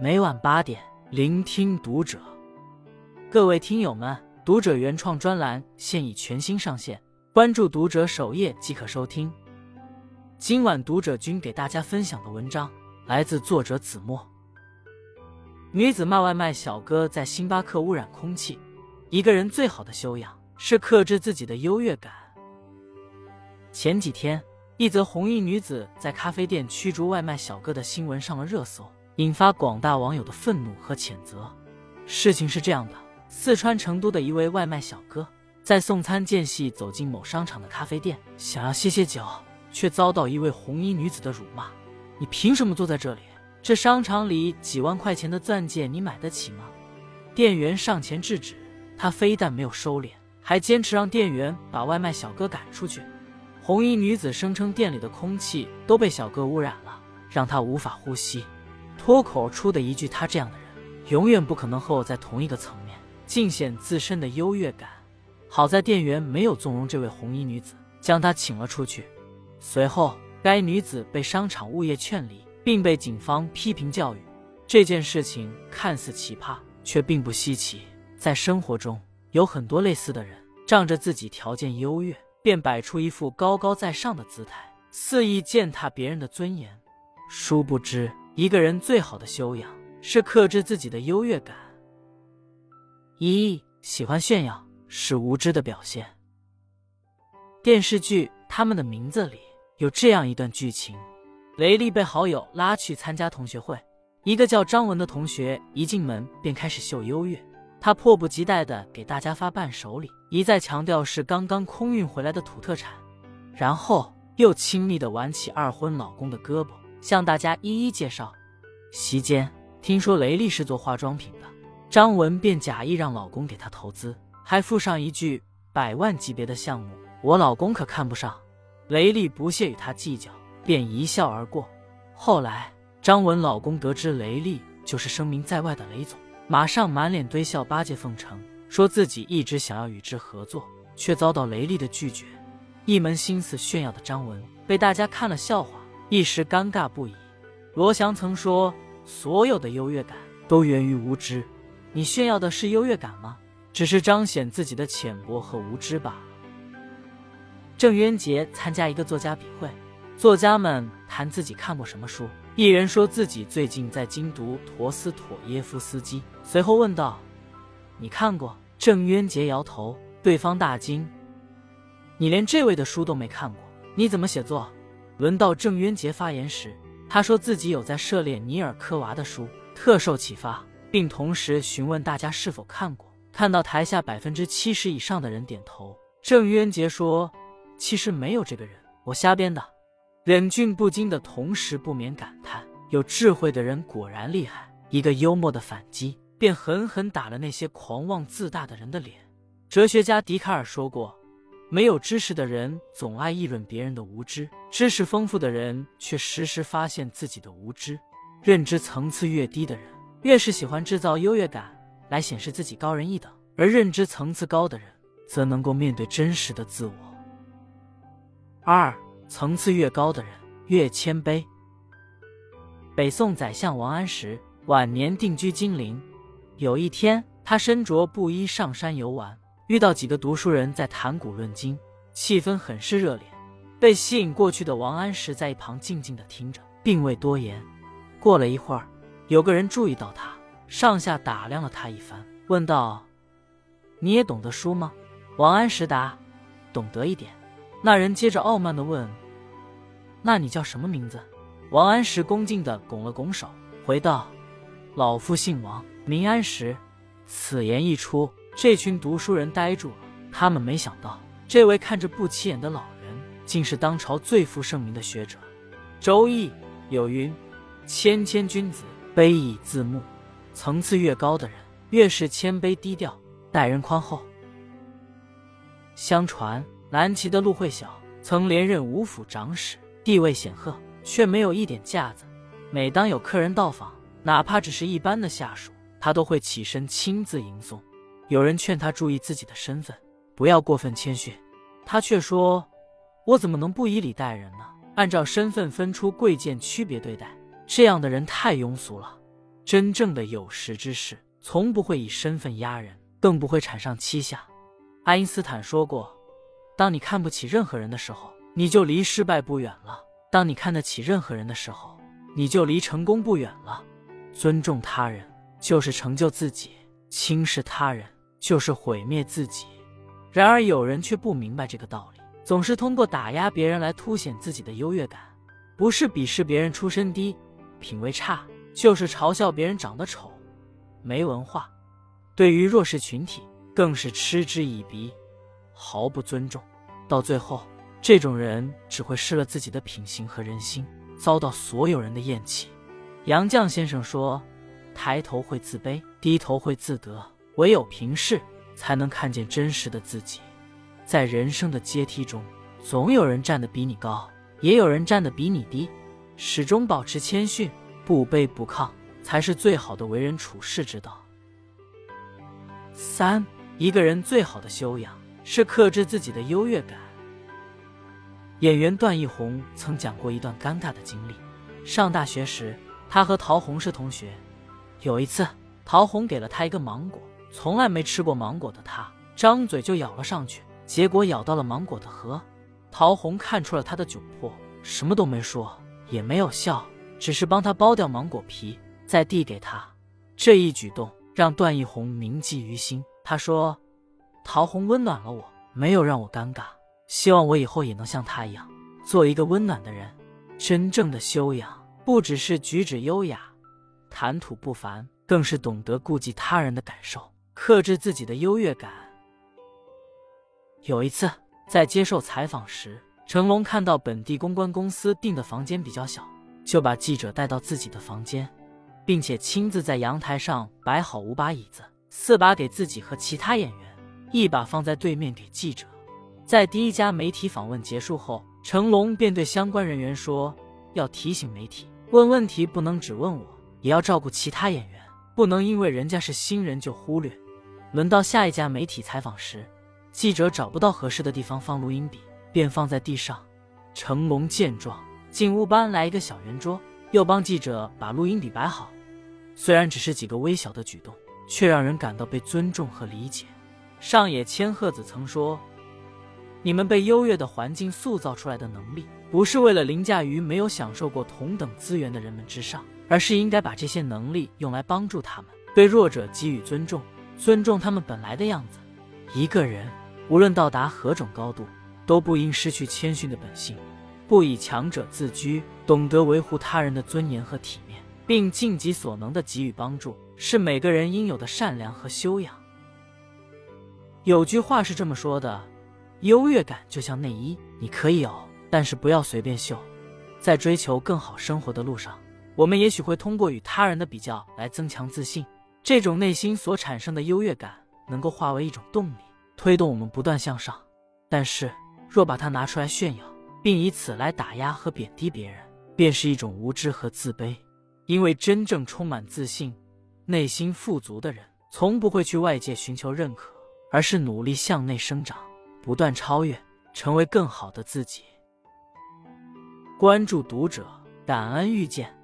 每晚八点，聆听读者。各位听友们，读者原创专栏现已全新上线，关注读者首页即可收听。今晚读者君给大家分享的文章来自作者子墨。女子骂外卖小哥在星巴克污染空气。一个人最好的修养是克制自己的优越感。前几天，一则红衣女子在咖啡店驱逐外卖小哥的新闻上了热搜，引发广大网友的愤怒和谴责。事情是这样的：四川成都的一位外卖小哥在送餐间隙走进某商场的咖啡店，想要歇歇脚，却遭到一位红衣女子的辱骂：“你凭什么坐在这里？这商场里几万块钱的钻戒你买得起吗？”店员上前制止。他非但没有收敛，还坚持让店员把外卖小哥赶出去。红衣女子声称店里的空气都被小哥污染了，让她无法呼吸。脱口而出的一句：“他这样的人永远不可能和我在同一个层面。”尽显自身的优越感。好在店员没有纵容这位红衣女子，将她请了出去。随后，该女子被商场物业劝离，并被警方批评教育。这件事情看似奇葩，却并不稀奇。在生活中，有很多类似的人，仗着自己条件优越，便摆出一副高高在上的姿态，肆意践踏别人的尊严。殊不知，一个人最好的修养是克制自己的优越感。一喜欢炫耀是无知的表现。电视剧《他们的名字》里有这样一段剧情：雷利被好友拉去参加同学会，一个叫张文的同学一进门便开始秀优越。他迫不及待地给大家发伴手礼，一再强调是刚刚空运回来的土特产，然后又亲密地挽起二婚老公的胳膊，向大家一一介绍。席间，听说雷利是做化妆品的，张文便假意让老公给她投资，还附上一句百万级别的项目，我老公可看不上。雷利不屑与他计较，便一笑而过。后来，张文老公得知雷利就是声名在外的雷总。马上满脸堆笑，巴结奉承，说自己一直想要与之合作，却遭到雷利的拒绝。一门心思炫耀的张文被大家看了笑话，一时尴尬不已。罗翔曾说：“所有的优越感都源于无知。你炫耀的是优越感吗？只是彰显自己的浅薄和无知罢了。”郑渊洁参加一个作家笔会，作家们谈自己看过什么书。一人说自己最近在精读陀思妥耶夫斯基，随后问道：“你看过？”郑渊洁摇头，对方大惊：“你连这位的书都没看过，你怎么写作？”轮到郑渊洁发言时，他说自己有在涉猎尼尔科娃的书，特受启发，并同时询问大家是否看过。看到台下百分之七十以上的人点头，郑渊洁说：“其实没有这个人，我瞎编的。”忍俊不禁的同时，不免感叹：有智慧的人果然厉害。一个幽默的反击，便狠狠打了那些狂妄自大的人的脸。哲学家笛卡尔说过：“没有知识的人总爱议论别人的无知，知识丰富的人却时时发现自己的无知。认知层次越低的人，越是喜欢制造优越感来显示自己高人一等；而认知层次高的人，则能够面对真实的自我。”二。层次越高的人越谦卑。北宋宰相王安石晚年定居金陵，有一天，他身着布衣上山游玩，遇到几个读书人在谈古论今，气氛很是热烈。被吸引过去的王安石在一旁静静的听着，并未多言。过了一会儿，有个人注意到他，上下打量了他一番，问道：“你也懂得书吗？”王安石答：“懂得一点。”那人接着傲慢地问：“那你叫什么名字？”王安石恭敬地拱了拱手，回道：“老夫姓王，名安石。”此言一出，这群读书人呆住了。他们没想到，这位看着不起眼的老人，竟是当朝最负盛名的学者。《周易》有云：“谦谦君子，卑以自牧。”层次越高的人，越是谦卑低调，待人宽厚。相传。南齐的陆会晓曾连任五府长史，地位显赫，却没有一点架子。每当有客人到访，哪怕只是一般的下属，他都会起身亲自迎送。有人劝他注意自己的身份，不要过分谦逊，他却说：“我怎么能不以礼待人呢？按照身份分出贵贱区别对待，这样的人太庸俗了。”真正的有识之士，从不会以身份压人，更不会产上欺下。爱因斯坦说过：“当你看不起任何人的时候，你就离失败不远了；当你看得起任何人的时候，你就离成功不远了。”尊重他人，就是成就自己；轻视他人，就是毁灭自己。然而，有人却不明白这个道理，总是通过打压别人来凸显自己的优越感，不是鄙视别人出身低、品味差，就是嘲笑别人长得丑、没文化。对于弱势群体，更是嗤之以鼻，毫不尊重。到最后，这种人只会失了自己的品行和人心，遭到所有人的厌弃。杨绛先生说：“抬头会自卑，低头会自得，唯有平视。”才能看见真实的自己。在人生的阶梯中，总有人站得比你高，也有人站得比你低。始终保持谦逊，不卑不亢，才是最好的为人处世之道。三，一个人最好的修养是克制自己的优越感。演员段奕宏曾讲过一段尴尬的经历：上大学时，他和陶虹是同学。有一次，陶虹给了他一个芒果。从来没吃过芒果的他，张嘴就咬了上去，结果咬到了芒果的核。陶虹看出了他的窘迫，什么都没说，也没有笑，只是帮他剥掉芒果皮，再递给他。这一举动让段奕宏铭记于心。他说：“陶虹温暖了我，没有让我尴尬。希望我以后也能像他一样，做一个温暖的人。真正的修养，不只是举止优雅、谈吐不凡，更是懂得顾及他人的感受。”克制自己的优越感。有一次在接受采访时，成龙看到本地公关公司订的房间比较小，就把记者带到自己的房间，并且亲自在阳台上摆好五把椅子，四把给自己和其他演员，一把放在对面给记者。在第一家媒体访问结束后，成龙便对相关人员说：“要提醒媒体，问问题不能只问我，也要照顾其他演员，不能因为人家是新人就忽略。”轮到下一家媒体采访时，记者找不到合适的地方放录音笔，便放在地上。成龙见状，进屋搬来一个小圆桌，又帮记者把录音笔摆好。虽然只是几个微小的举动，却让人感到被尊重和理解。上野千鹤子曾说：“你们被优越的环境塑造出来的能力，不是为了凌驾于没有享受过同等资源的人们之上，而是应该把这些能力用来帮助他们，对弱者给予尊重。”尊重他们本来的样子。一个人无论到达何种高度，都不应失去谦逊的本性，不以强者自居，懂得维护他人的尊严和体面，并尽己所能的给予帮助，是每个人应有的善良和修养。有句话是这么说的：优越感就像内衣，你可以有，但是不要随便秀。在追求更好生活的路上，我们也许会通过与他人的比较来增强自信。这种内心所产生的优越感，能够化为一种动力，推动我们不断向上。但是，若把它拿出来炫耀，并以此来打压和贬低别人，便是一种无知和自卑。因为真正充满自信、内心富足的人，从不会去外界寻求认可，而是努力向内生长，不断超越，成为更好的自己。关注读者，感恩遇见。